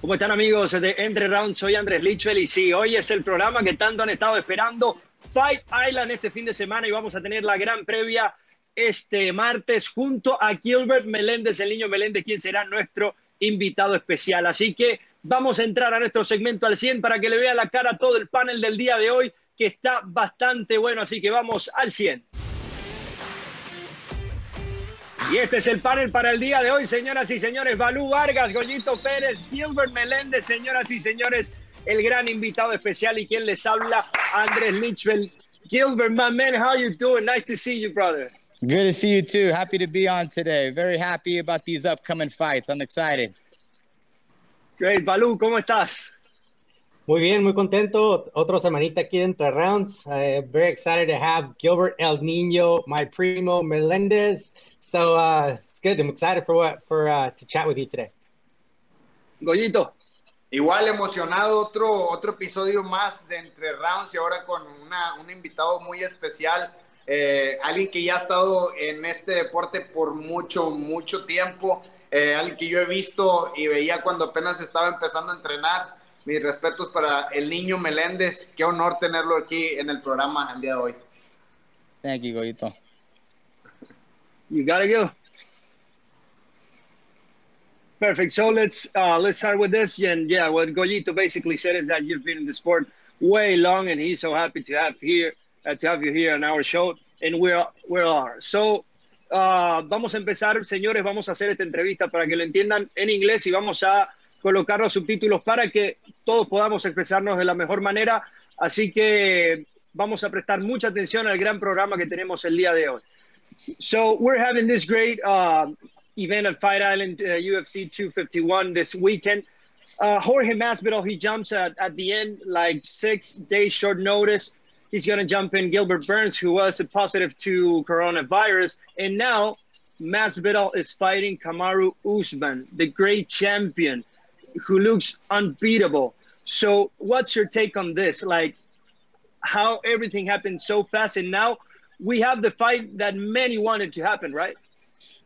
¿Cómo están amigos de Entre Rounds? Soy Andrés Lichwell y sí, hoy es el programa que tanto han estado esperando, Fight Island este fin de semana y vamos a tener la gran previa este martes junto a Gilbert Meléndez, el niño Meléndez, quien será nuestro invitado especial. Así que vamos a entrar a nuestro segmento al 100 para que le vea la cara a todo el panel del día de hoy, que está bastante bueno, así que vamos al 100. Y este es el panel para el día de hoy, señoras y señores. Balú Vargas, Goyito Pérez, Gilbert Meléndez, señoras y señores, el gran invitado especial y quien les habla, Andrés Litchfield. Gilbert, my man, how you doing? Nice to see you, brother. Good to see you too. Happy to be on today. Very happy about these upcoming fights. I'm excited. Great, Balú, ¿cómo estás? Muy bien, muy contento. Otra semanita aquí entre rounds. Uh, very excited to have Gilbert El Nino, my primo Melendez. So uh, it's good. I'm excited for what for uh, to chat with you today. Goyito. Igual emocionado, otro, otro episodio más de Entre Rounds y ahora con una, un invitado muy especial, eh, alguien que ya ha estado en este deporte por mucho, mucho tiempo, eh, alguien que yo he visto y veía cuando apenas estaba empezando a entrenar. Mis respetos para el niño Meléndez, qué honor tenerlo aquí en el programa el día de hoy. Thank you, Goyito. You gotta go. Perfect. So let's uh, let's start with this. And yeah, what Goyito basically said is that you've been in the sport way long, and he's so happy to have here uh, to have you here on our show. And we're we are. So uh, vamos a empezar, señores. Vamos a hacer esta entrevista para que lo entiendan en inglés y vamos a colocar los subtítulos para que todos podamos expresarnos de la mejor manera. Así que vamos a prestar mucha atención al gran programa que tenemos el día de hoy. So we're having this great uh, event at Fight Island uh, UFC 251 this weekend. Uh, Jorge Masvidal, he jumps at, at the end, like six days short notice. He's going to jump in Gilbert Burns, who was a positive to coronavirus. And now Masvidal is fighting Kamaru Usman, the great champion who looks unbeatable. So what's your take on this? Like how everything happened so fast and now we have the fight that many wanted to happen, right?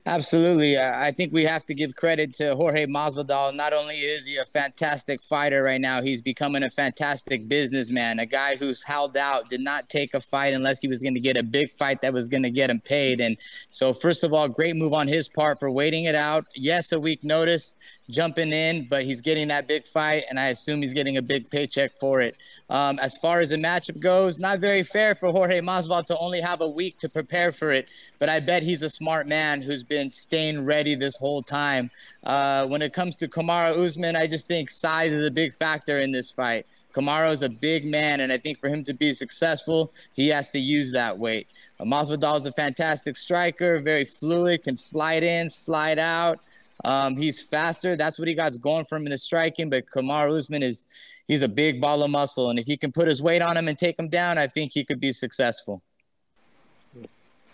Absolutely. I think we have to give credit to Jorge Masvidal. Not only is he a fantastic fighter right now, he's becoming a fantastic businessman, a guy who's held out, did not take a fight unless he was going to get a big fight that was going to get him paid. And so, first of all, great move on his part for waiting it out. Yes, a week notice, jumping in, but he's getting that big fight, and I assume he's getting a big paycheck for it. Um, as far as the matchup goes, not very fair for Jorge Masvidal to only have a week to prepare for it, but I bet he's a smart man who's been staying ready this whole time. Uh, when it comes to Kamaru Usman, I just think size is a big factor in this fight. Kamaru is a big man, and I think for him to be successful, he has to use that weight. Uh, Masvidal is a fantastic striker, very fluid, can slide in, slide out. Um, he's faster. That's what he got going for him in the striking. But Kamaru Usman is he's a big ball of muscle, and if he can put his weight on him and take him down, I think he could be successful.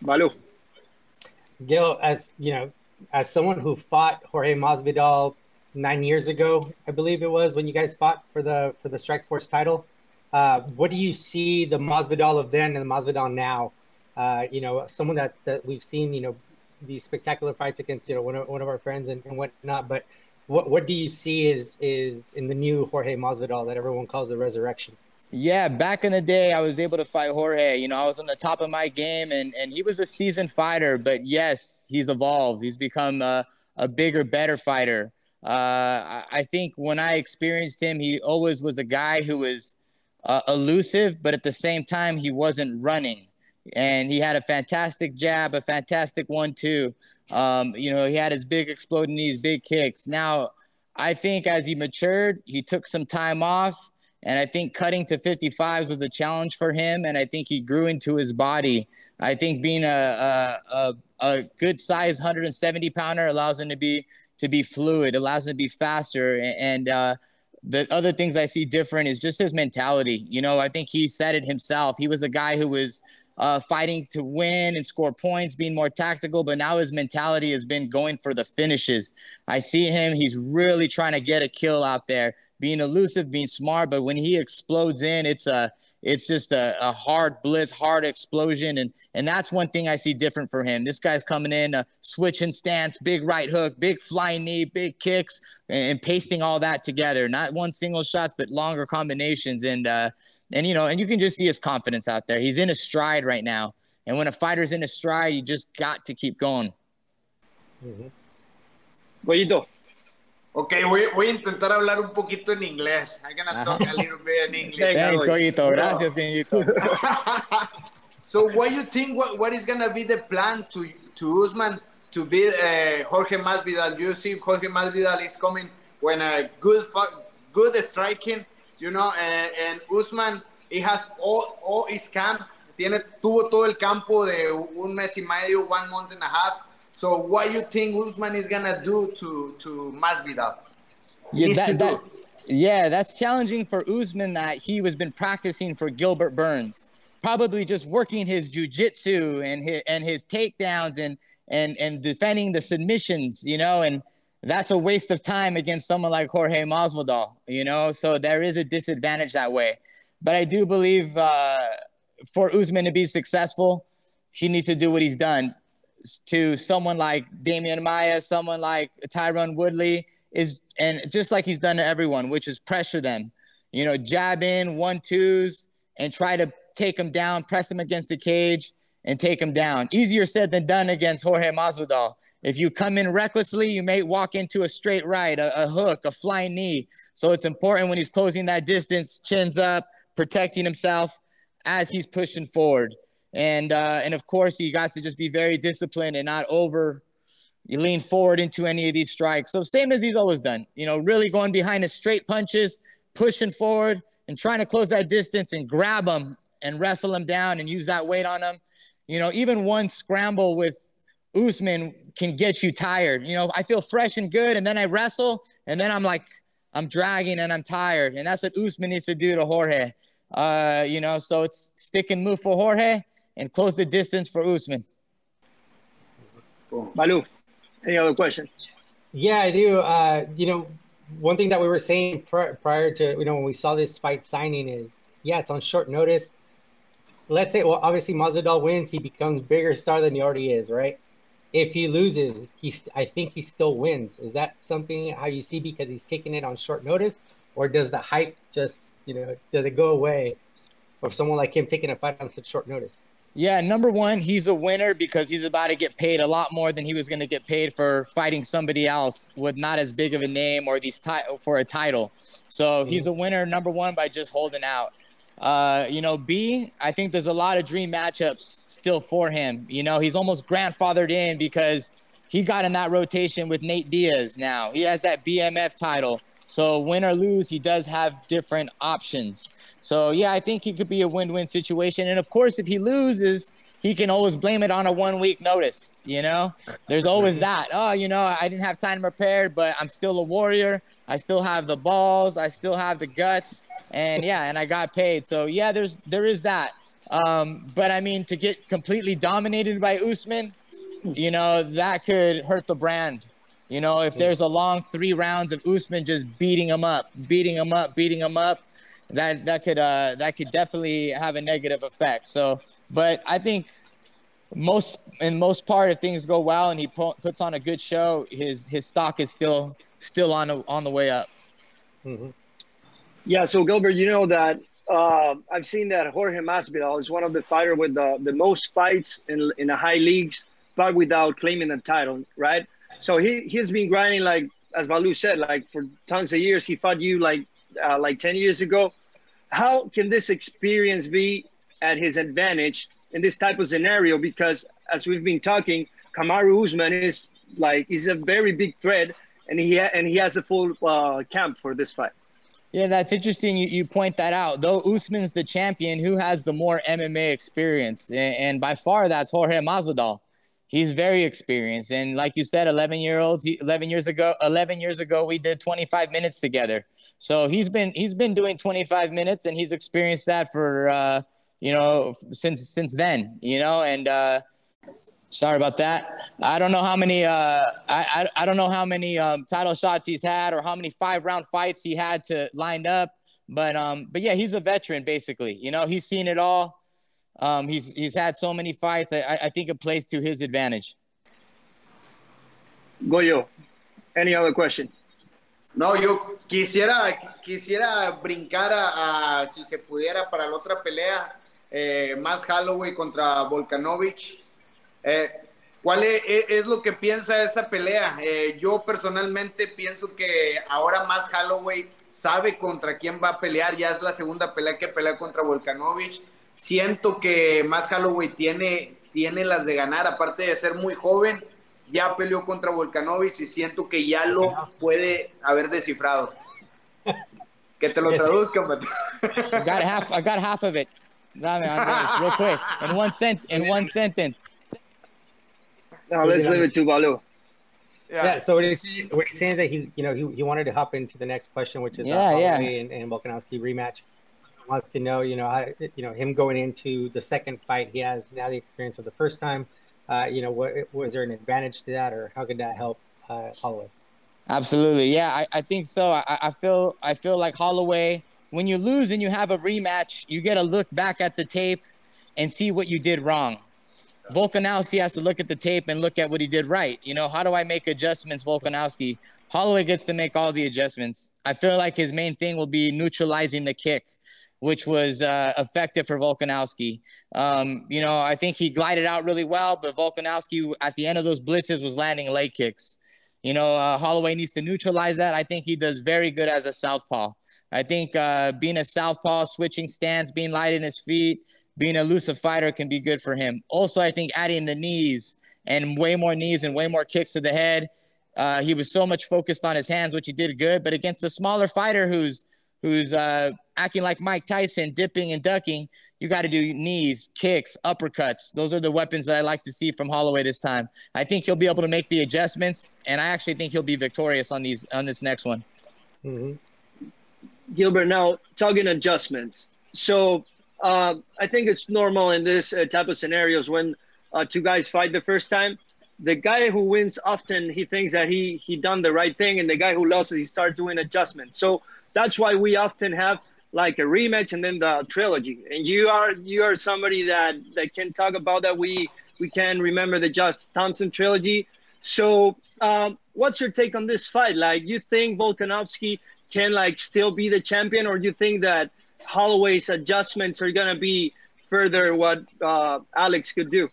Balu. Gil, as you know, as someone who fought Jorge Masvidal nine years ago, I believe it was when you guys fought for the for the Strikeforce title. Uh, what do you see the Masvidal of then and the Masvidal now? Uh, you know, someone that's that we've seen, you know, these spectacular fights against you know one of, one of our friends and, and whatnot. But what what do you see is is in the new Jorge Masvidal that everyone calls the resurrection? Yeah, back in the day, I was able to fight Jorge. You know, I was on the top of my game, and and he was a seasoned fighter. But yes, he's evolved. He's become a, a bigger, better fighter. Uh, I think when I experienced him, he always was a guy who was uh, elusive, but at the same time, he wasn't running and he had a fantastic jab, a fantastic one-two. Um, you know, he had his big exploding knees, big kicks. Now, I think as he matured, he took some time off, and I think cutting to 55s was a challenge for him, and I think he grew into his body. I think being a a, a, a good size 170 pounder allows him to be to be fluid, allows him to be faster, and uh, the other things I see different is just his mentality. You know, I think he said it himself. He was a guy who was uh, fighting to win and score points, being more tactical. But now his mentality has been going for the finishes. I see him; he's really trying to get a kill out there, being elusive, being smart. But when he explodes in, it's a it's just a, a hard blitz, hard explosion, and and that's one thing I see different for him. This guy's coming in, uh, switching stance, big right hook, big flying knee, big kicks, and, and, pasting all that together. Not one single shots, but longer combinations, and uh, and you know, and you can just see his confidence out there. He's in a stride right now, and when a fighter's in a stride, you just got to keep going. Mm-hmm. Ok, voy, voy, a intentar hablar un poquito en inglés. I'm gonna talk a little bit in English. Thanks. Gracias, so, what you think? What, what is gonna be the plan to to Usman to beat uh, Jorge Masvidal? You see, Jorge Masvidal is coming when a good good striking, you know, and, and Usman he has all all his camp. Tiene tuvo todo el campo de un mes y medio, one month and a half so what you think Usman is gonna do to to Masvidal? Yeah, that, that, yeah, that's challenging for Usman. That he was been practicing for Gilbert Burns, probably just working his jujitsu and his and his takedowns and and and defending the submissions, you know, and that's a waste of time against someone like Jorge Masvidal, you know. So there is a disadvantage that way. But I do believe uh, for Usman to be successful, he needs to do what he's done to someone like Demian Maia, someone like Tyron Woodley is, and just like he's done to everyone, which is pressure them, you know, jab in one twos and try to take them down, press them against the cage and take them down. Easier said than done against Jorge Masvidal. If you come in recklessly, you may walk into a straight right, a, a hook, a flying knee. So it's important when he's closing that distance, chins up, protecting himself as he's pushing forward. And uh, and of course, you got to just be very disciplined and not over you lean forward into any of these strikes. So same as he's always done, you know, really going behind his straight punches, pushing forward and trying to close that distance and grab him and wrestle him down and use that weight on him. You know, even one scramble with Usman can get you tired. You know, I feel fresh and good, and then I wrestle, and then I'm like, I'm dragging and I'm tired. And that's what Usman needs to do to Jorge. Uh, you know, so it's stick and move for Jorge and close the distance for Usman. Balu, any other question? Yeah, I do. Uh, you know, one thing that we were saying pr- prior to, you know, when we saw this fight signing is, yeah, it's on short notice. Let's say, well, obviously Masvidal wins, he becomes bigger star than he already is, right? If he loses, he's, I think he still wins. Is that something how you see because he's taking it on short notice, or does the hype just, you know, does it go away, or someone like him taking a fight on such short notice? Yeah, number one, he's a winner because he's about to get paid a lot more than he was going to get paid for fighting somebody else with not as big of a name or these ti- for a title. So he's a winner, number one, by just holding out. Uh, you know, B, I think there's a lot of dream matchups still for him. You know, he's almost grandfathered in because he got in that rotation with Nate Diaz now. He has that BMF title. So win or lose, he does have different options. So yeah, I think he could be a win-win situation. And of course, if he loses, he can always blame it on a one-week notice. You know, there's always that. Oh, you know, I didn't have time to prepare, but I'm still a warrior. I still have the balls. I still have the guts. And yeah, and I got paid. So yeah, there's there is that. Um, but I mean, to get completely dominated by Usman, you know, that could hurt the brand you know, if there's a long three rounds of Usman just beating him up, beating him up, beating him up, that that could uh, that could definitely have a negative effect. So, but I think most in most part, if things go well and he puts on a good show, his his stock is still still on the, on the way up. Mm-hmm. Yeah. So Gilbert, you know that uh, I've seen that Jorge Masvidal is one of the fighter with the, the most fights in in the high leagues, but without claiming the title, right? So he he's been grinding like as Balu said, like for tons of years. He fought you like uh, like ten years ago. How can this experience be at his advantage in this type of scenario? Because as we've been talking, Kamaru Usman is like he's a very big threat, and he ha- and he has a full uh, camp for this fight. Yeah, that's interesting. You, you point that out. Though Usman's the champion, who has the more MMA experience, and, and by far that's Jorge Masvidal he's very experienced and like you said 11 year olds 11 years ago 11 years ago we did 25 minutes together so he's been he's been doing 25 minutes and he's experienced that for uh, you know since since then you know and uh, sorry about that i don't know how many uh, I, I, I don't know how many um, title shots he's had or how many five round fights he had to lined up But um, but yeah, he's a veteran basically. You know, he's seen it all. Um, he's he's had so many fights. I, I think it plays to his advantage. Goyo, any other question? No, yo quisiera, quisiera brincar a, a, si se pudiera para la otra pelea, eh, más Holloway contra Volkanovich. Eh, ¿Cuál es, es, lo que piensa esa pelea? Eh, yo personalmente pienso que ahora más Holloway sabe contra quién va a pelear. Ya es la segunda pelea que pelea contra Volkanovich. Siento que más Holloway tiene, tiene las de ganar, aparte de ser muy joven. Ya peleó contra Volkanovich y siento que ya lo puede haber descifrado. Que te lo traduzcan. I got half. I got half of it. Dame, Andres, real quick, in one sent, in one sentence. No, let's leave it to Balu. Yeah. yeah. So he's, what he's saying that he's, you know, he, he wanted to hop into the next question, which is yeah, uh, yeah. and, and Volkanovski rematch. Wants to know, you know, how, you know, him going into the second fight, he has now the experience of the first time. Uh, you know, what was there an advantage to that, or how could that help uh, Holloway? Absolutely, yeah, I, I think so. I, I feel I feel like Holloway. When you lose and you have a rematch, you get to look back at the tape and see what you did wrong Volkanovski has to look at the tape and look at what he did right. You know, how do I make adjustments, Volkanovski? Holloway gets to make all the adjustments. I feel like his main thing will be neutralizing the kick, which was uh, effective for Volkanovski. Um, you know, I think he glided out really well, but Volkanovski at the end of those blitzes was landing leg kicks. You know, uh, Holloway needs to neutralize that. I think he does very good as a southpaw. I think uh, being a southpaw, switching stance, being light in his feet, being a elusive fighter can be good for him. Also, I think adding the knees and way more knees and way more kicks to the head. Uh, he was so much focused on his hands, which he did good. But against the smaller fighter who's who's uh, acting like Mike Tyson, dipping and ducking, you got to do knees, kicks, uppercuts. Those are the weapons that I like to see from Holloway this time. I think he'll be able to make the adjustments, and I actually think he'll be victorious on these on this next one. Mm-hmm. Gilbert, now talking adjustments. So uh, I think it's normal in this uh, type of scenarios when uh, two guys fight the first time. The guy who wins often he thinks that he he done the right thing, and the guy who loses he starts doing adjustments. So that's why we often have like a rematch and then the trilogy. And you are you are somebody that that can talk about that. We we can remember the Josh Thomson trilogy. So um, what's your take on this fight? Like you think Volkanovski can like still be the champion, or do you think that Holloway's adjustments are going to be further what uh, Alex could do.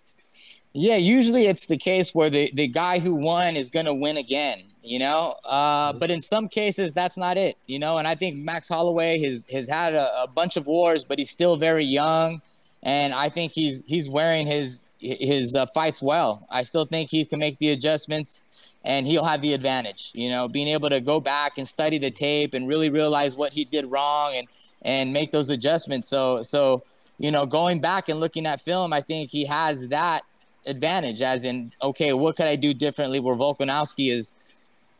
Yeah, usually it's the case where the, the guy who won is going to win again, you know? Uh, but in some cases, that's not it, you know? And I think Max Holloway has, has had a, a bunch of wars, but he's still very young. And I think he's he's wearing his his uh, fights well. I still think he can make the adjustments and he'll have the advantage. You know, being able to go back and study the tape and really realize what he did wrong and and make those adjustments. So so you know, going back and looking at film, I think he has that advantage. As in, okay, what could I do differently? Where Volkanovski is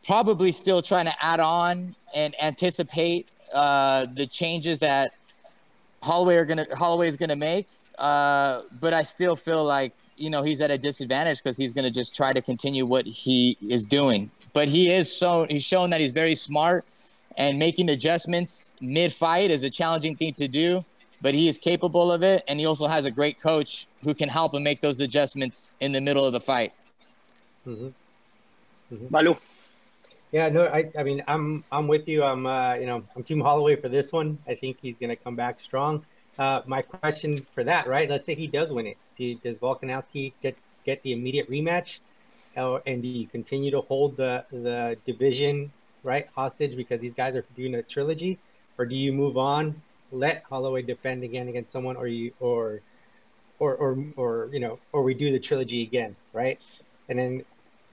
probably still trying to add on and anticipate uh, the changes that Holloway are gonna Holloway is gonna make. Uh, but I still feel like you know he's at a disadvantage because he's gonna just try to continue what he is doing. But he is shown he's shown that he's very smart and making adjustments mid fight is a challenging thing to do, but he is capable of it. And he also has a great coach who can help him make those adjustments in the middle of the fight. Mm-hmm. Mm-hmm. Balu. Yeah, no, I, I mean, I'm, I'm with you. I'm, uh, you know, I'm Team Holloway for this one. I think he's going to come back strong. Uh, my question for that, right? Let's say he does win it. Do, does Volkanovski get get the immediate rematch, uh, and do you continue to hold the the division right hostage because these guys are doing a trilogy, or do you move on, let Holloway defend again against someone, or you or or or or you know, or we do the trilogy again, right? And then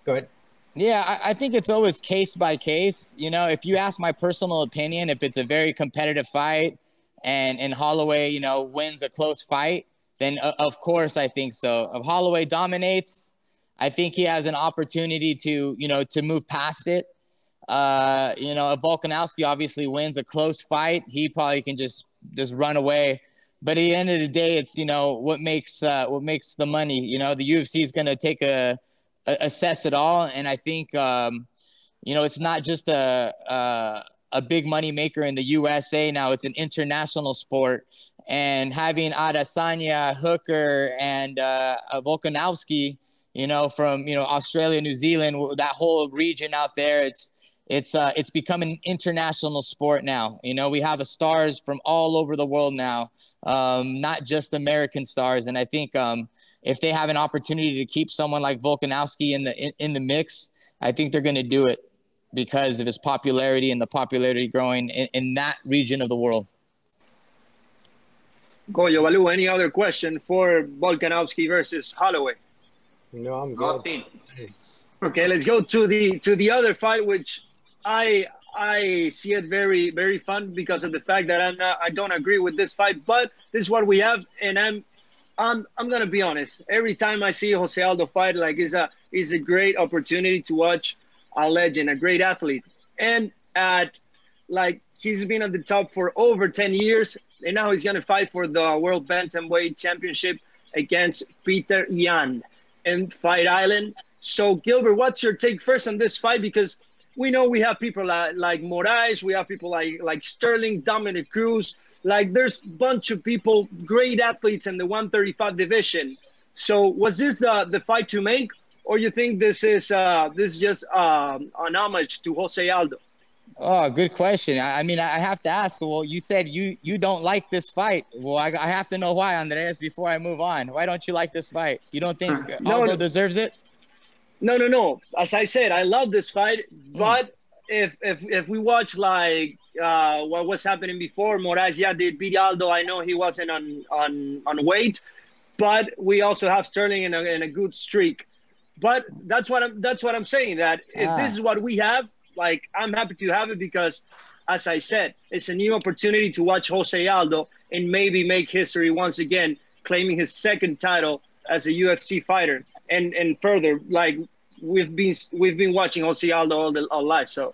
go ahead. Yeah, I, I think it's always case by case. You know, if you ask my personal opinion, if it's a very competitive fight and and Holloway, you know, wins a close fight, then uh, of course I think so. If Holloway dominates, I think he has an opportunity to, you know, to move past it. Uh, you know, if Volkanovski obviously wins a close fight, he probably can just just run away. But at the end of the day, it's you know what makes uh, what makes the money. You know, the UFC is going to take a, a, assess it all, and I think um, you know it's not just a, a a big money maker in the USA now. It's an international sport, and having Adesanya, Hooker, and uh, Volkanovski, you know, from you know Australia, New Zealand, that whole region out there, it's it's uh, it's become an international sport now. You know, we have stars from all over the world now, um, not just American stars. And I think um, if they have an opportunity to keep someone like Volkanovski in the in, in the mix, I think they're going to do it because of his popularity and the popularity growing in, in that region of the world. Goyo Baloo, any other question for Volkanovski versus Holloway? No, I'm good. Okay, let's go to the to the other fight, which I I see it very very fun because of the fact that I'm not I don't agree with this fight, but this is what we have, and I'm I'm I'm gonna be honest. Every time I see Jose Aldo fight, like it's a is a great opportunity to watch a legend, a great athlete, and at like he's been at the top for over 10 years, and now he's gonna fight for the World Bantamweight Championship against Peter Yan in Fight Island. So Gilbert, what's your take first on this fight? Because we know we have people like, like Moraes, we have people like like Sterling, Dominick Cruz. Like there's a bunch of people, great athletes in the 135 division. So was this the the fight to make, or you think this is uh, this is just um, an homage to Jose Aldo? Oh, good question. I, I, mean, I have to ask. Well, you said you you don't like this fight. Well, I, I have to know why, Andreas, before I move on. Why don't you like this fight? You don't think no, Aldo no. deserves it? No, no, no. As I said, I love this fight, mm. but if if if we watch like uh, what was happening before, Moraes, yeah, did beat Aldo. I know he wasn't on on on weight, but we also have Sterling in a, in a good streak. But that's what I'm that's what I'm saying. That if ah. this is what we have, like I'm happy to have it because, as I said, it's a new opportunity to watch Jose Aldo and maybe make history once again, claiming his second title as a UFC fighter and and further, like we've been we've been watching Jose Aldo all, the, all life. So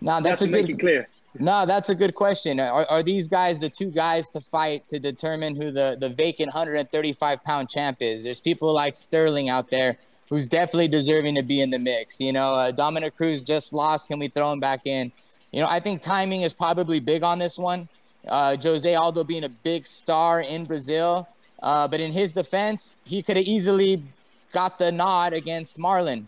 now that's a good, make it clear. No, that's a good question. Are, are these guys the two guys to fight to determine who the, the vacant 135 pound champ is? There's people like Sterling out there who's definitely deserving to be in the mix. You know, uh, Dominick Cruz just lost. Can we throw him back in? You know, I think timing is probably big on this one. Uh, Jose Aldo being a big star in Brazil. Uh, but in his defense, he could have easily got the nod against Marlon.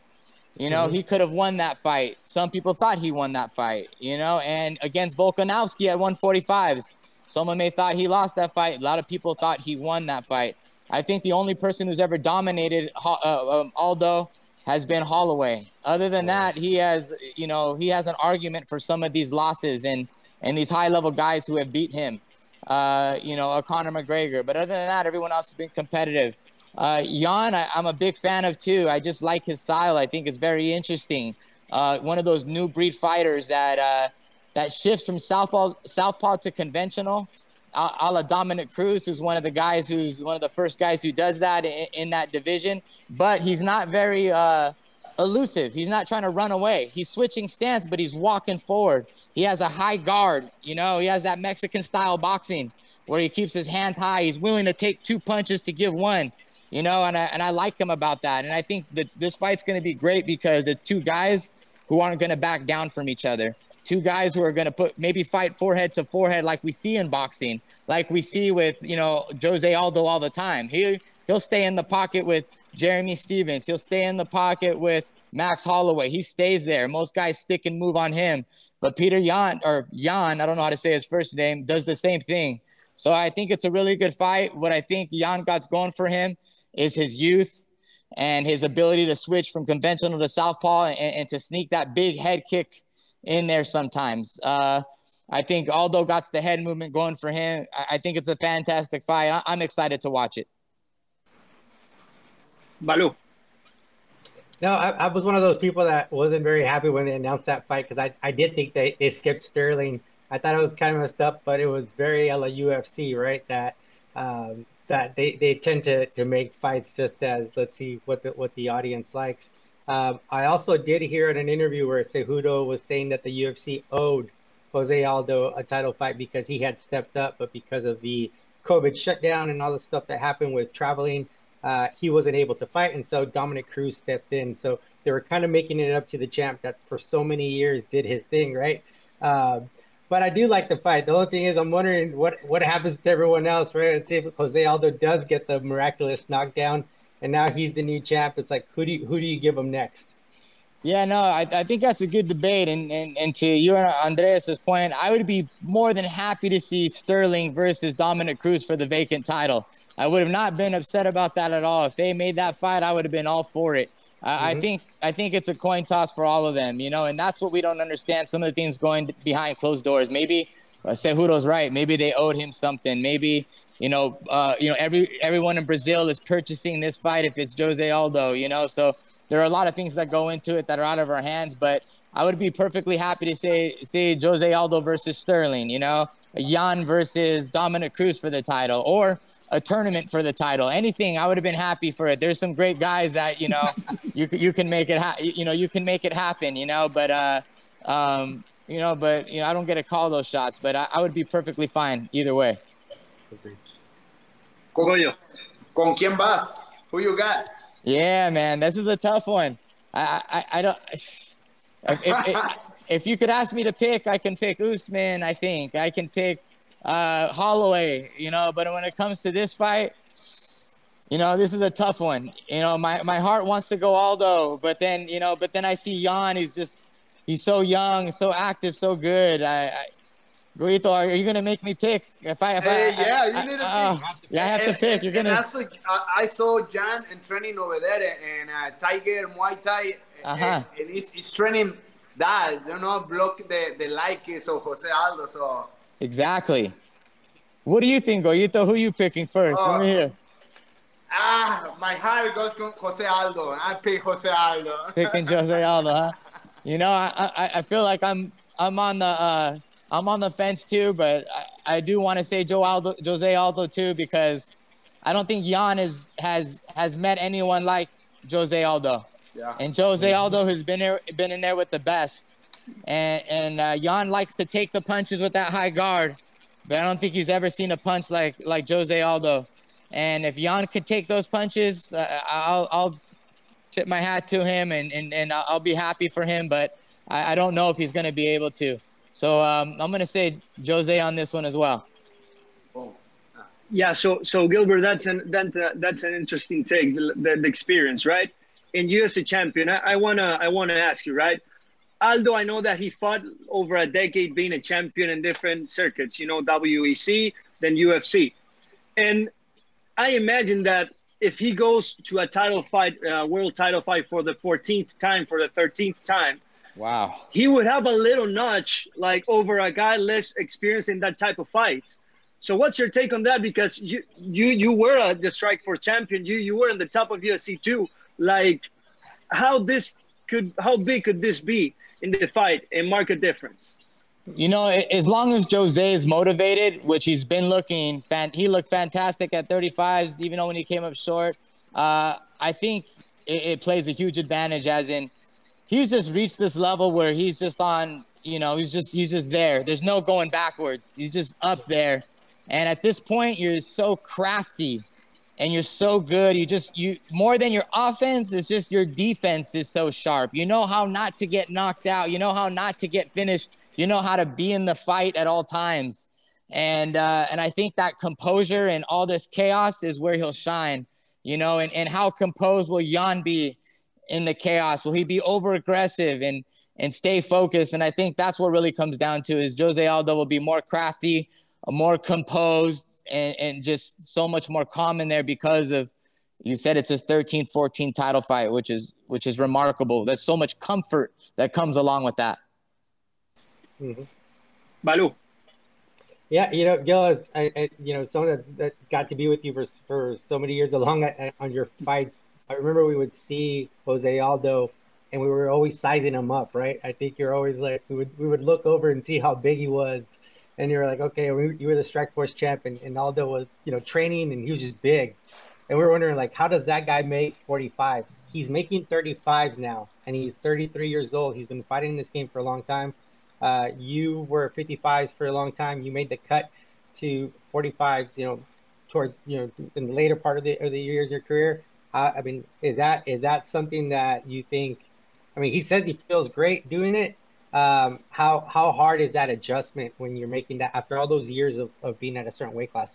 You know, mm-hmm. he could have won that fight. Some people thought he won that fight, you know, and against Volkanovski at 145s. Someone may thought he lost that fight. A lot of people thought he won that fight. I think the only person who's ever dominated uh, um, Aldo has been Holloway. Other than that, he has, you know, he has an argument for some of these losses and and these high level guys who have beat him. Uh, you know, a Conor McGregor. But other than that, everyone else has been competitive. Uh, Yan, I, am a big fan of too. I just like his style. I think it's very interesting. Uh, one of those new breed fighters that uh, that shifts from southpaw southpaw to conventional. A, la Dominick Cruz, who's one of the guys who's one of the first guys who does that in, in that division. But he's not very uh, elusive. He's not trying to run away. He's switching stance, but he's walking forward. He has a high guard. You know, he has that Mexican style boxing where he keeps his hands high. He's willing to take two punches to give one you know, and I, and I like him about that. And I think that this fight's going to be great because it's two guys who aren't going to back down from each other. Two guys who are going to put maybe fight forehead to forehead like we see in boxing, like we see with, you know, Jose Aldo all the time. He, he'll stay in the pocket with Jeremy Stephens. He'll stay in the pocket with Max Holloway. He stays there. Most guys stick and move on him. But Peter Yan, or Yan, I don't know how to say his first name, does the same thing. So I think it's a really good fight. What I think Yan got's going for him is his youth and his ability to switch from conventional to southpaw and, and to sneak that big head kick in there sometimes. Uh, I think Aldo got the head movement going for him. I, I think it's a fantastic fight. I, am excited to watch it. Baloo. No, I, I, was one of those people that wasn't very happy when they announced that fight because I, I did think they, they skipped Sterling. I thought it was kind of messed up, but it was very la UFC, right? That um, that they, they tend to, to make fights just as let's see what the what the audience likes. Um, I also did hear in an interview where Cejudo was saying that the UFC owed Jose Aldo a title fight because he had stepped up, but because of the COVID shutdown and all the stuff that happened with traveling, uh, he wasn't able to fight, and so Dominick Cruz stepped in. So they were kind of making it up to the champ that for so many years did his thing, right? Um, but I do like the fight. The only thing is, I'm wondering what what happens to everyone else, right? Let's see if Jose Aldo does get the miraculous knockdown, and now he's the new champ. It's like who do you, who do you give him next? Yeah, no, I, I think that's a good debate. And, and and to you and Andreas's point, I would be more than happy to see Sterling versus Dominick Cruz for the vacant title. I would have not been upset about that at all. If they made that fight, I would have been all for it. mm-hmm. I think I think it's a coin toss for all of them, you know, and that's what we don't understand. Some of the things going behind closed doors. Maybe uh, Cejudo's right. Maybe they owed him something. Maybe you know, uh, you know, every everyone in Brazil is purchasing this fight if it's Jose Aldo, you know, so there are a lot of things that go into it that are out of our hands, but I would be perfectly happy to say say Jose Aldo versus Sterling, you know, Yan versus Dominick Cruz for the title, or a tournament for the title. Anything, I would have been happy for it. There's some great guys that you know you you can make it ha- you know you can make it happen, you know. But uh, um, you know, but you know, I don't get to call those shots, but I, I would be perfectly fine either way. Con, con quién vas? Who you got? Yeah, man, this is a tough one. I, I, I don't. If, if, if, you could ask me to pick, I can pick Usman. I think I can pick uh, Holloway. You know, but when it comes to this fight, you know, this is a tough one. You know, my, my heart wants to go Aldo, but then you know, but then I see Yan. He's just he's so young, so active, so good. I, I Goyito, are you gonna make me pick? If I, if hey, I, yeah, I, you need to uh, pick. Yeah, I have and, to pick. You're gonna. Also, I saw Yan and training over there, and uh, Tiger Muay Thai, uh-huh. and, and he's, he's, training that. You know, block the the likes of Jose Aldo. So exactly. What do you think, Goyito? Who are you picking first? Uh, Let me hear. Ah, my heart goes to Jose Aldo. I pick Jose Aldo. Picking Jose Aldo, huh? You know, I, I I feel like I'm I'm on the. uh I'm on the fence too, but I, I do want to say Joe Aldo, Jose Aldo too because I don't think Yan is, has has met anyone like Jose Aldo. Yeah. And Jose Aldo has been there, been in there with the best, and and uh, Yan likes to take the punches with that high guard, but I don't think he's ever seen a punch like like Jose Aldo. And if Yan could take those punches, uh, I'll I'll tip my hat to him, and and and I'll be happy for him. But I, I don't know if he's going to be able to. So um, I'm going to say Jose on this one as well. Yeah, so so Gilbert, that's an that, uh, that's an interesting take, the, the, the, experience, right? And you as a champion, I, I wanna I wanna ask you, right? Aldo, I know that he fought over a decade being a champion in different circuits, you know, WEC, then UFC, and I imagine that if he goes to a title fight, uh, world title fight for the 14th time, for the 13th time, Wow. He would have a little notch like over a guy less experienced in that type of fight. So what's your take on that? Because you you you were a, the Strikeforce champion. You you were in the top of UFC too. Like how this could how big could this be in the fight and mark a difference? You know, as long as Jose is motivated, which he's been looking, fan, he looked fantastic at 35s, even though when he came up short. Uh, I think it, it plays a huge advantage, as in he's just reached this level where he's just on, you know, he's just he's just there. There's no going backwards. He's just up there. And at this point, you're so crafty and you're so good. You just you more than your offense, it's just your defense is so sharp. You know how not to get knocked out. You know how not to get finished. You know how to be in the fight at all times. And uh, and I think that composure and all this chaos is where he'll shine. You know, and, and how composed will Yan be in the chaos? Will he be over aggressive and and stay focused? And I think that's what really comes down to is Jose Aldo will be more crafty, more composed, and, and just so much more calm in there because of you said it's his 13th, 14th title fight, which is which is remarkable. There's so much comfort that comes along with that. Mm-hmm. Balu. Yeah, you know, Gil, I, I, you know, someone that, that got to be with you for for so many years along on your fights I remember we would see Jose Aldo and we were always sizing him up, right? I think you're always like we would we would look over and see how big he was, and you're like, okay, we, you were the Strikeforce champ, and, and Aldo was you know training and he was just big, and we were wondering like, how does that guy make 45s? He's making 35s now, and he's 33 years old. He's been fighting this game for a long time. Uh, you were 55s for a long time. You made the cut to 45s, you know, towards you know in the later part of the of the years of your career I mean, is that is that something that you think? I mean, he says he feels great doing it. Um, how how hard is that adjustment when you're making that after all those years of, of being at a certain weight class?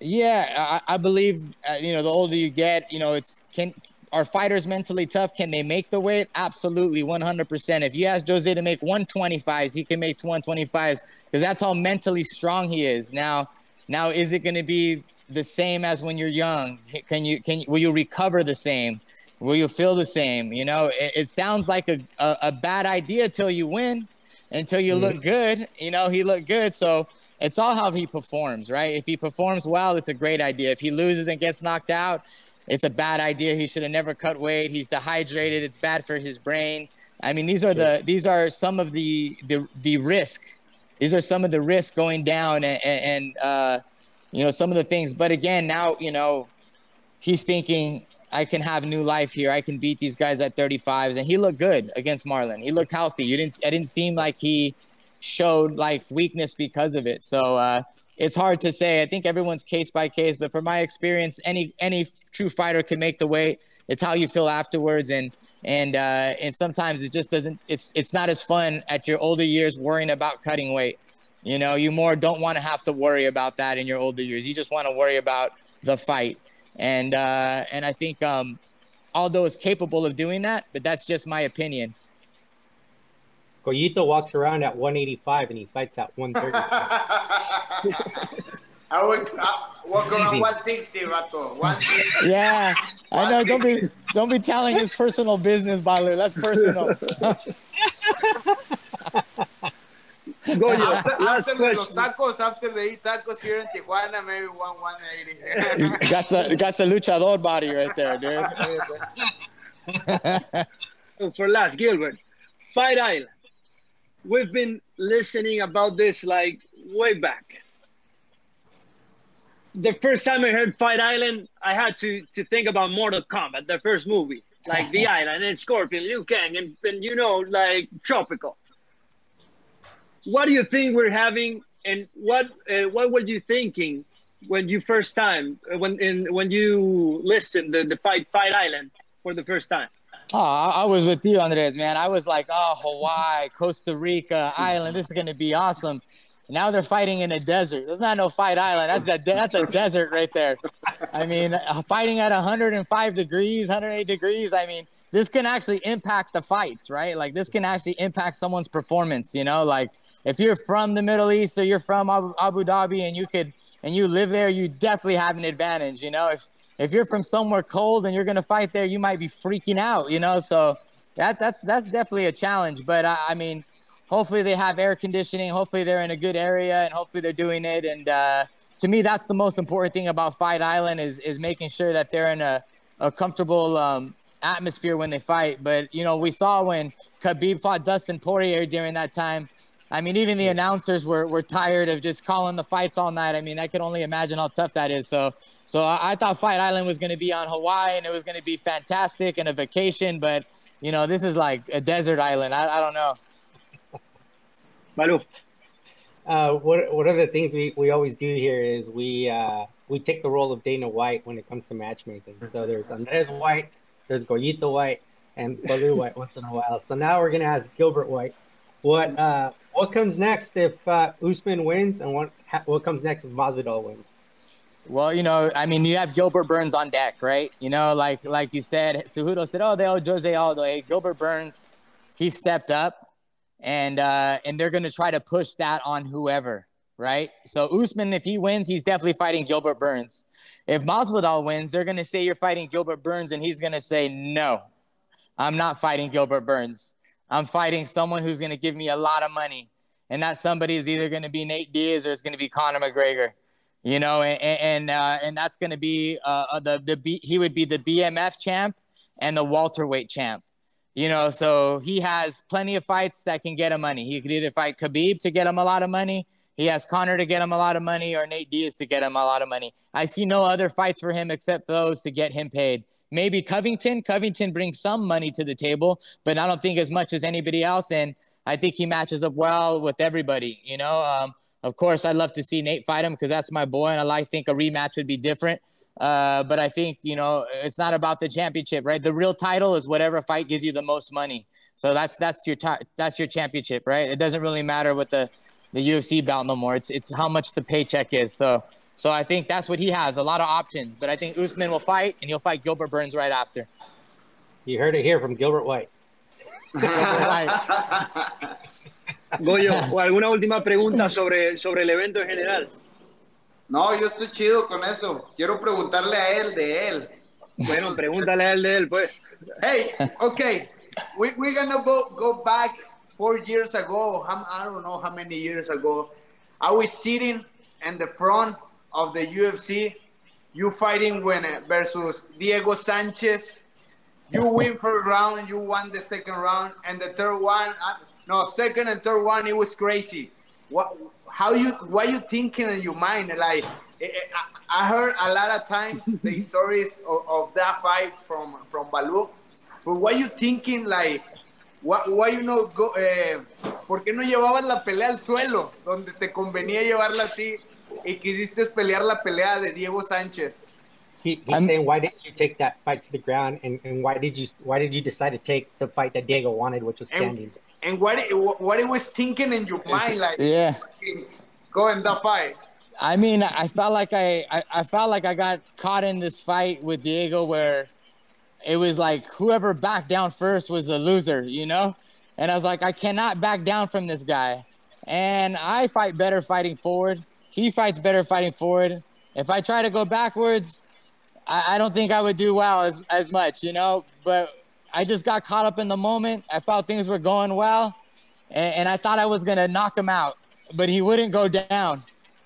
Yeah, I, I believe uh, you know the older you get, you know it's can are fighters mentally tough? Can they make the weight? Absolutely, 100%. If you ask Jose to make 125s, he can make 125s because that's how mentally strong he is. Now, now is it going to be the same as when you're young? Can you can will you recover the same? Will you feel the same? You know, it, it sounds like a, a, a, bad idea till you win, until you mm-hmm. look good. You know, he looked good, so it's all how he performs, right? If he performs well, it's a great idea. If he loses and gets knocked out, it's a bad idea. He should have never cut weight. He's dehydrated. It's bad for his brain. I mean, these are the these are some of the the the risk. These are some of the risks going down and, and uh, you know some of the things. But again, now you know he's thinking I can have new life here. I can beat these guys at 35s, and he looked good against Marlon. He looked healthy. You didn't. It didn't seem like he showed like weakness because of it. So uh, it's hard to say. I think everyone's case by case, but from my experience, any any true fighter can make the weight. It's how you feel afterwards, and and uh, and sometimes it just doesn't. It's it's not as fun at your older years worrying about cutting weight. You know, you more don't want to have to worry about that in your older years. You just want to worry about the fight, and uh, and I think um, Aldo is capable of doing that, but that's just my opinion. Goyito walks around at 185 and he fights at 130. I would uh, walk around 160, Vato. 160. Yeah, I know. Don't be don't be telling his personal business, Balu. That's personal. Go, after, after los tacos, after they eat tacos here in Tijuana, maybe one 180. got the got the luchador body right there, dude. For last, Gilbert, Fight Island we've been listening about this like way back. The first time I heard Fight Island, I had to to think about Mortal Kombat, the first movie, like The Island and Scorpion, Liu Kang, and, and you know, like Tropical. What do you think we're having, and what uh, what were you thinking when you first time when in when you listened the the Fight Fight Island for the first time? Oh, I was with you, Andres, man. I was like, oh, Hawaii, Costa Rica, island. This is gonna be awesome. Now they're fighting in a desert. There's not no fight island. That's a that's a desert right there. I mean, fighting at 105 degrees, 108 degrees. I mean, this can actually impact the fights, right? Like this can actually impact someone's performance. You know, like if you're from the Middle East or you're from Abu, Abu Dhabi and you could and you live there, you definitely have an advantage. You know, if if you're from somewhere cold and you're gonna fight there, you might be freaking out. You know, so that that's that's definitely a challenge. But I, I mean hopefully they have air conditioning. Hopefully they're in a good area and hopefully they're doing it. And uh, to me, that's the most important thing about Fight Island is, is making sure that they're in a, a comfortable um, atmosphere when they fight. But, you know, we saw when Khabib fought Dustin Poirier during that time. I mean, even the announcers were, were tired of just calling the fights all night. I mean, I can only imagine how tough that is. So, so I, I thought Fight Island was going to be on Hawaii and it was going to be fantastic and a vacation. But, you know, this is like a desert island. I, I don't know. Balu. Uh, what one of the things we, we always do here is we uh, we take the role of Dana White when it comes to matchmaking. So there's Andres White, there's Goyito White, and Balu White once in a while. So now we're gonna ask Gilbert White, what uh, what comes next if uh, Usman wins, and what what comes next if Masvidal wins? Well, you know, I mean, you have Gilbert Burns on deck, right? You know, like like you said, Cejudo said, "Oh, they owe Jose Aldo." Hey, Gilbert Burns, he stepped up and uh, and they're going to try to push that on whoever, right? So Usman, if he wins, he's definitely fighting Gilbert Burns. If Masvidal wins, they're going to say you're fighting Gilbert Burns, and he's going to say no, I'm not fighting Gilbert Burns. I'm fighting someone who's going to give me a lot of money, and that somebody is either going to be Nate Diaz or it's going to be Conor McGregor. You know, and and uh, and that's going to be uh, uh the the B, he would be the BMF champ and the welterweight champ. You know, so he has plenty of fights that can get him money. He could either fight Khabib to get him a lot of money. He has Conor to get him a lot of money or Nate Diaz to get him a lot of money. I see no other fights for him except those to get him paid. Maybe Covington. Covington brings some money to the table, but I don't think as much as anybody else. And I think he matches up well with everybody. You know, um, of course, I'd love to see Nate fight him because that's my boy, and I like think a rematch would be different. Uh, but I think you know it's not about the championship, right? The real title is whatever fight gives you the most money. So that's that's your t- that's your championship, right? It doesn't really matter what the the UFC belt no more. It's it's how much the paycheck is. So so I think that's what he has, a lot of options. But I think Usman will fight, and he'll fight Gilbert Burns right after. You heard it here from Gilbert White. Goyo, ¿alguna última pregunta sobre, sobre el evento en general? No, yo estoy chido con eso. Quiero preguntarle a él de él. Bueno, pregúntale a él de él, pues. Hey, okay. We, we're gonna go, go back four years ago. I don't know how many years ago. I was sitting in the front of the UFC. You fighting when eh, versus Diego Sanchez. You win first round, you won the second round, and the third one, no, second and third one, it was crazy. What how you what you thinking in your mind? Like eh, eh, I heard a lot of times the stories of, of, that fight from from Balú, but what you thinking like? What, why you know go, eh, ¿Por qué no llevabas la pelea al suelo donde te convenía llevarla a ti y quisiste pelear la pelea de Diego Sánchez? He, he's I'm, saying, why didn't you take that fight to the ground, and, and why did you why did you decide to take the fight that Diego wanted, which was standing? And, and what what it was thinking in your mind, like yeah, go in the fight. I mean, I felt like I, I, I felt like I got caught in this fight with Diego where it was like whoever backed down first was the loser, you know? And I was like, I cannot back down from this guy. And I fight better fighting forward. He fights better fighting forward. If I try to go backwards, I, I don't think I would do well as, as much, you know? But I just got caught up in the moment. I felt things were going well, and, and I thought I was gonna knock him out, but he wouldn't go down.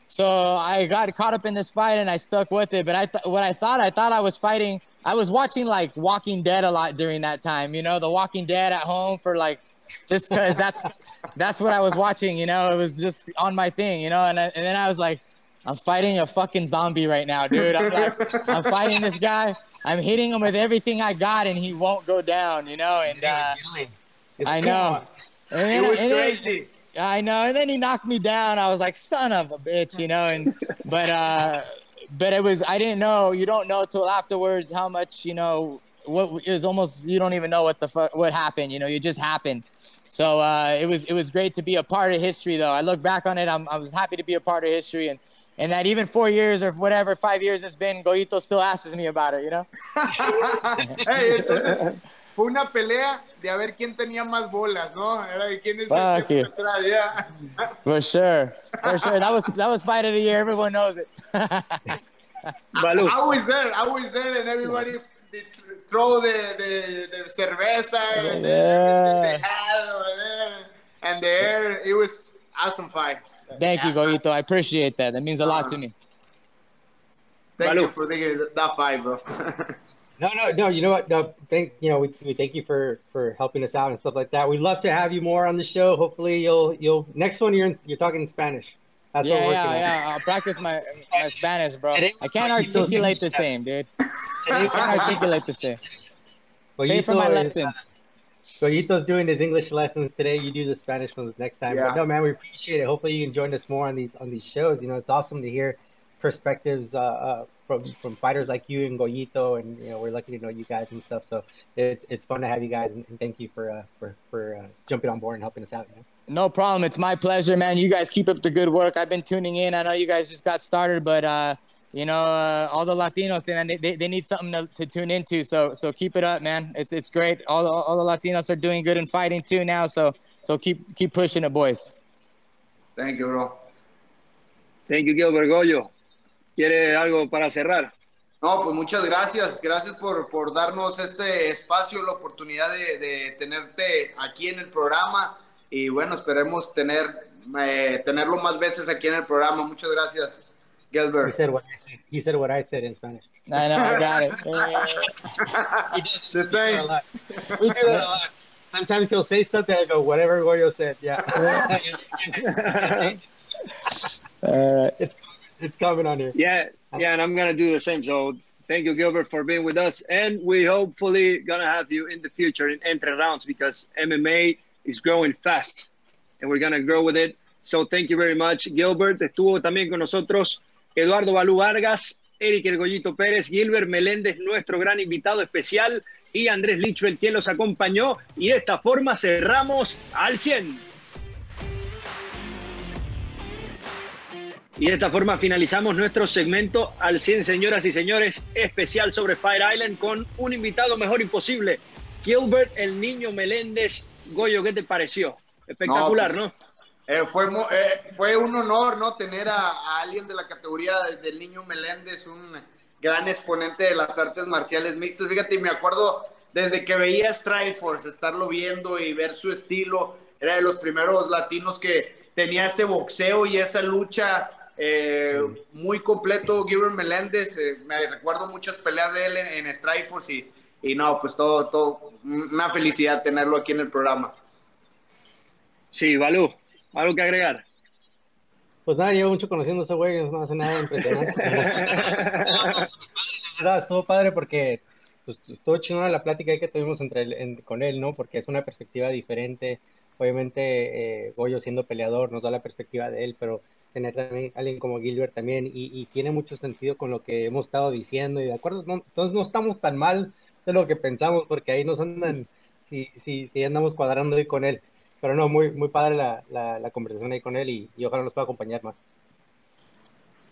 So I got caught up in this fight, and I stuck with it. But I th- what I thought, I thought I was fighting. I was watching like Walking Dead a lot during that time. You know, The Walking Dead at home for like just because that's that's what I was watching. You know, it was just on my thing. You know, and I, and then I was like, I'm fighting a fucking zombie right now, dude. I'm like, I'm fighting this guy. I'm hitting him with everything I got, and he won't go down, you know. And uh, I know. And then, it was crazy. Then, I know. And then he knocked me down. I was like, son of a bitch, you know. And but uh, but it was I didn't know. You don't know till afterwards how much you know. What is almost you don't even know what the fuck what happened. You know, it just happened. So uh, it was it was great to be a part of history, though. I look back on it. I'm, I was happy to be a part of history, and and that even four years or whatever, five years it's been, Goyito still asks me about it, you know? hey, entonces, fue una pelea de a ver quién tenía más bolas, ¿no? Era de quién es Fuck el atrás, yeah. For sure. For sure. That was that was fight of the year. Everyone knows it. I, I was there. I was there and everybody throw the, the, the cerveza and yeah. the, the, hat over there and the air. It was awesome fight. Thank you, Goyito. I appreciate that. That means a lot to me. Thank you for thinking that fight, bro. no, no, no. You know what? No, thank you know we, we thank you for for helping us out and stuff like that. We'd love to have you more on the show. Hopefully, you'll you'll next one you're in, you're talking Spanish. That's yeah, yeah, yeah. I'll practice my my Spanish, bro. I can't articulate the same, dude. I can't articulate the same. Pay for my lessons. Goyito's doing his English lessons today. You do the Spanish ones next time. Yeah. But no, man, we appreciate it. Hopefully, you can join us more on these on these shows. You know, it's awesome to hear perspectives uh, uh, from from fighters like you and Goyito, and you know, we're lucky to know you guys and stuff. So it, it's fun to have you guys, and, and thank you for uh, for for uh, jumping on board and helping us out. Man. No problem. It's my pleasure, man. You guys keep up the good work. I've been tuning in. I know you guys just got started, but uh, you know, uh, all the Latinos, man, they, they, they need something to, to, tune into. So so keep it up, man. It's it's great. All, all the Latinos are doing good and fighting too now. So so keep keep pushing it, boys. Thank you, bro. Thank you, Gilbert Goyo. ¿Quiere algo para cerrar? No, pues muchas gracias. Gracias por, por darnos este espacio, la oportunidad de, de tenerte aquí en el programa. Y bueno, esperemos tener, eh, tenerlo más veces aquí en el programa. Muchas gracias. Gilbert. He said what I said. He said what I said in Spanish. I know, I got it. the same. We do that a lot. Sometimes he'll say something, I go, whatever Goyo said. Yeah. All right. It's, it's coming on here. Yeah, yeah, and I'm going to do the same. So thank you, Gilbert, for being with us. And we hopefully going to have you in the future in Entre Rounds because MMA is growing fast and we're going to grow with it. So thank you very much, Gilbert. Estuvo también con nosotros Eduardo Balú Vargas, Eric Ergollito Pérez, Gilbert Meléndez, nuestro gran invitado especial, y Andrés Lichwell, quien los acompañó. Y de esta forma cerramos al 100. Y de esta forma finalizamos nuestro segmento al 100, señoras y señores, especial sobre Fire Island con un invitado mejor imposible, Gilbert el Niño Meléndez. Goyo, ¿qué te pareció? Espectacular, ¿no? Pues, eh, fue, eh, fue un honor, ¿no? Tener a, alguien de la categoría del Niño Meléndez, un gran exponente de las artes marciales mixtas. Fíjate, me acuerdo desde que veía Strikeforce, estarlo viendo y ver su estilo, era de los primeros latinos que tenía ese boxeo y esa lucha eh, muy completo, Gilbert Meléndez. Eh, me recuerdo muchas peleas de él en, en Strikeforce y, y, no, pues todo, todo, una felicidad tenerlo aquí en el programa. Sí, Balú, ¿algo que agregar? Pues nada, llevo mucho conociendo a ese güey, no hace nada impresionante. estuvo padre porque pues, estuvo chingona la plática que tuvimos entre con él, ¿no? Porque es una perspectiva diferente. Obviamente, eh, Goyo siendo peleador nos da la perspectiva de él, pero tener también alguien como Gilbert también y, tiene mucho sentido con lo que hemos estado diciendo y de acuerdo, entonces no estamos tan mal de lo que pensamos porque ahí nos andan, si, si, andamos cuadrando ahí con él, pero no, muy, muy padre la, la, conversación ahí con él y, ojalá nos pueda acompañar más.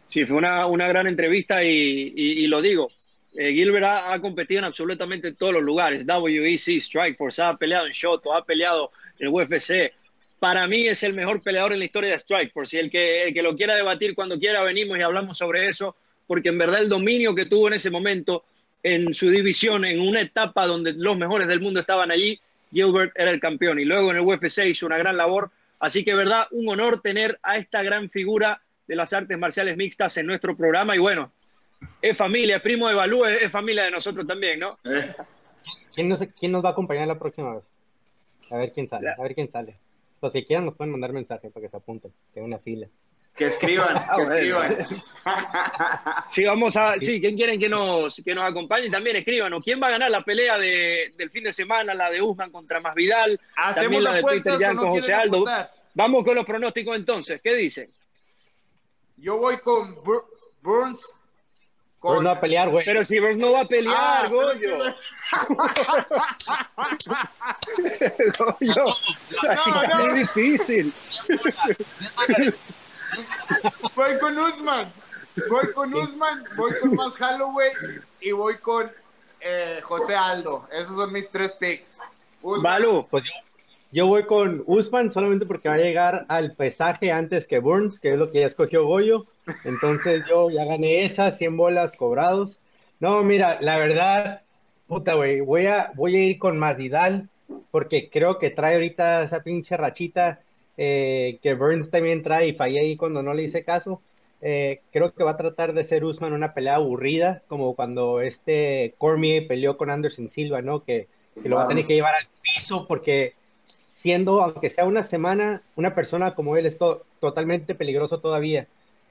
Sí, fue una, una gran entrevista y, y, lo digo, eh, Gilbert ha, ha, competido en absolutamente todos los lugares, WEC, Strikeforce, ha peleado en Shoto, ha peleado en UFC, para mí es el mejor peleador en la historia de Strike. Por si el que, el que lo quiera debatir cuando quiera, venimos y hablamos sobre eso, porque en verdad el dominio que tuvo en ese momento en su división, en una etapa donde los mejores del mundo estaban allí, Gilbert era el campeón y luego en el UFC hizo una gran labor. Así que, verdad, un honor tener a esta gran figura de las artes marciales mixtas en nuestro programa. Y bueno, es familia, es primo de Balú, es, familia de nosotros también, ¿no? Eh. ¿Quién, nos, ¿Quién nos va a acompañar la próxima vez? A ver quién sale, a ver quién sale. Los que quieran nos pueden mandar mensaje para que se apunten, que hay una fila. Que escriban, que escriban. Sí, vamos a, sí, ¿quién quieren que nos, que nos acompañe? También escriban. ¿Quién va a ganar la pelea de, del fin de semana? La de Usman contra Masvidal. Hacemos la de Peter Jan con José Aldo. Vamos con los pronósticos entonces. ¿Qué dicen? Yo voy con Burns con... no va a pelear, güey. Pero si Burns no va a pelear, ah, Goyo. Goyo. No, no. Es difícil. Voy con Usman. Voy con Usman, voy con más Holloway y voy con eh, José Aldo. Esos son mis tres picks. Usman. Pues yo, yo, voy con Usman solamente porque va a llegar al pesaje antes que Burns, que es lo que ya escogió Goyo. Entonces yo ya gané esas 100 bolas cobrados. No, mira, la verdad, puta, güey, voy a, voy a ir con Masvidal porque creo que trae ahorita esa pinche rachita eh, que Burns también trae y fallé ahí cuando no le hice caso. Eh, creo que va a tratar de ser Usman una pelea aburrida, como cuando este Cormier peleó con Anderson Silva, ¿no? Que, lo va a tener que llevar al piso porque siendo, aunque sea una semana, una persona como él es totalmente peligroso todavía.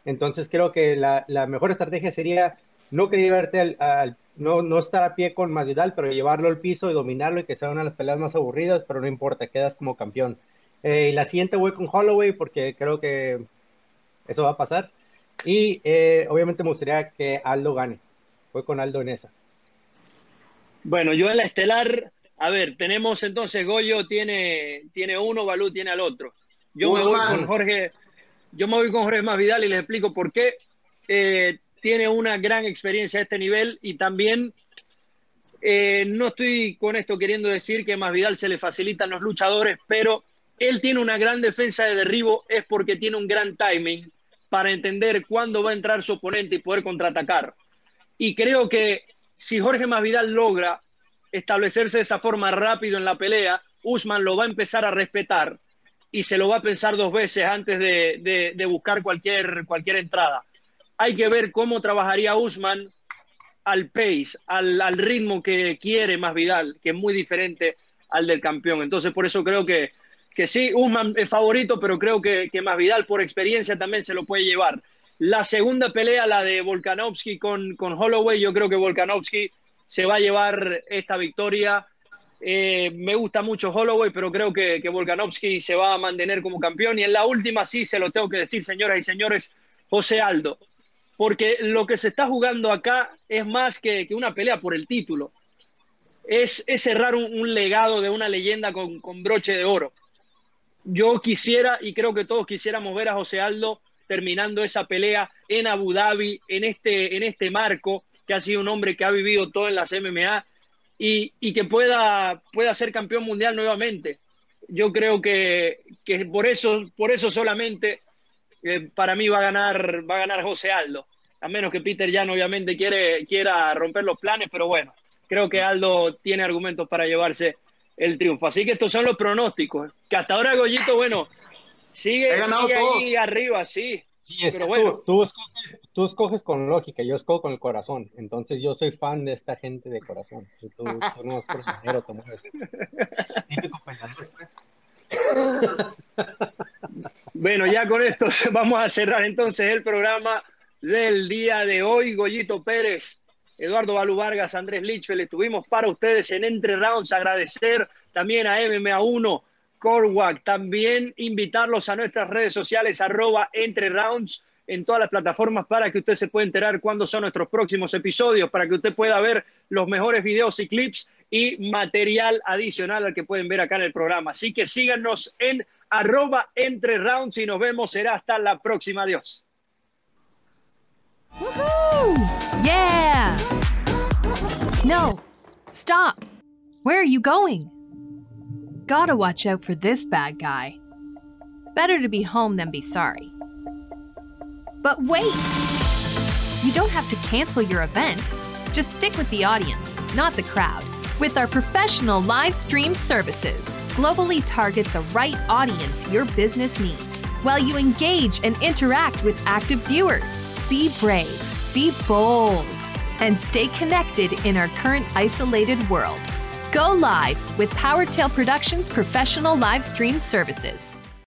Entonces creo que la, mejor estrategia sería no que llevarte al, no, no estar a pie con Masvidal, pero llevarlo al piso y dominarlo y que sea una de las peleas más aburridas, pero no importa, quedas como campeón. Eh, y la siguiente voy con Holloway porque creo que eso va a pasar. Y eh, obviamente me gustaría que Aldo gane. Voy con Aldo en esa. Bueno, yo en la estelar, a ver, tenemos entonces Goyo tiene, tiene uno, Balú tiene al otro. Yo me voy con Jorge, yo me voy con Jorge Masvidal y les explico por qué. Eh, tiene una gran experiencia a este nivel y también eh, no estoy con esto queriendo decir que Masvidal se le facilitan los luchadores, pero él tiene una gran defensa de derribo, es porque tiene un gran timing para entender cuándo va a entrar su oponente y poder contraatacar. Y creo que si Jorge Masvidal logra establecerse de esa forma rápido en la pelea, Usman lo va a empezar a respetar y se lo va a pensar dos veces antes de, buscar cualquier, entrada. Hay que ver cómo trabajaría Usman al pace, al, ritmo que quiere más Vidal, que es muy diferente al del campeón. Entonces, por eso creo que, que sí, Usman es favorito, pero creo que, que más Vidal por experiencia también se lo puede llevar. La segunda pelea, la de Volkanovski con, con Holloway, yo creo que Volkanovski se va a llevar esta victoria eh, me gusta mucho Holloway, pero creo que, que Volkanovski se va a mantener como campeón. Y en la última, sí, se lo tengo que decir, señoras y señores, José Aldo. porque lo que se está jugando acá es más que, que una pelea por el título. Es, es cerrar un, un, legado de una leyenda con, con broche de oro. Yo quisiera, y creo que todos quisiéramos ver a José Aldo terminando esa pelea en Abu Dhabi, en este, en este marco, que ha sido un hombre que ha vivido todo en las MMA y, y que pueda, pueda ser campeón mundial nuevamente. Yo creo que, que por, eso, por eso solamente eh, para mí va a ganar, va a ganar José Aldo, a menos que Peter Jan obviamente quiere, quiera romper los planes, pero bueno, creo que Aldo tiene argumentos para llevarse el triunfo. Así que estos son los pronósticos, que hasta ahora Goyito, bueno, sigue, sigue ahí arriba, sí. Sí, es pero bueno. Tú, tú, escoges, tú, escoges, con lógica, yo escojo con el corazón. Entonces yo soy fan de esta gente de corazón. Tú, tú no eres personero, te mueves. Típico bueno, ya con esto vamos a cerrar entonces el programa del día de hoy. Goyito Pérez, Eduardo Balú Vargas, Andrés Lichfeld, estuvimos para ustedes en Entre Rounds. Agradecer también a MMA1, Corwac, también invitarlos a nuestras redes sociales, arroba Entre Rounds en todas las plataformas para que usted se pueda enterar cuándo son nuestros próximos episodios, para que usted pueda ver los mejores videos y clips y material adicional al que pueden ver acá en el programa. Así que síganos en arroba entre rounds y nos vemos. Será hasta la próxima. Adiós. Yeah! No, stop. Where are you going? Gotta watch out for this bad guy. Better to be home than be sorry. But wait! You don't have to cancel your event. Just stick with the audience, not the crowd. With our professional live stream services, globally target the right audience your business needs while you engage and interact with active viewers. Be brave, be bold, and stay connected in our current isolated world. Go live with PowerTail Productions professional live stream services.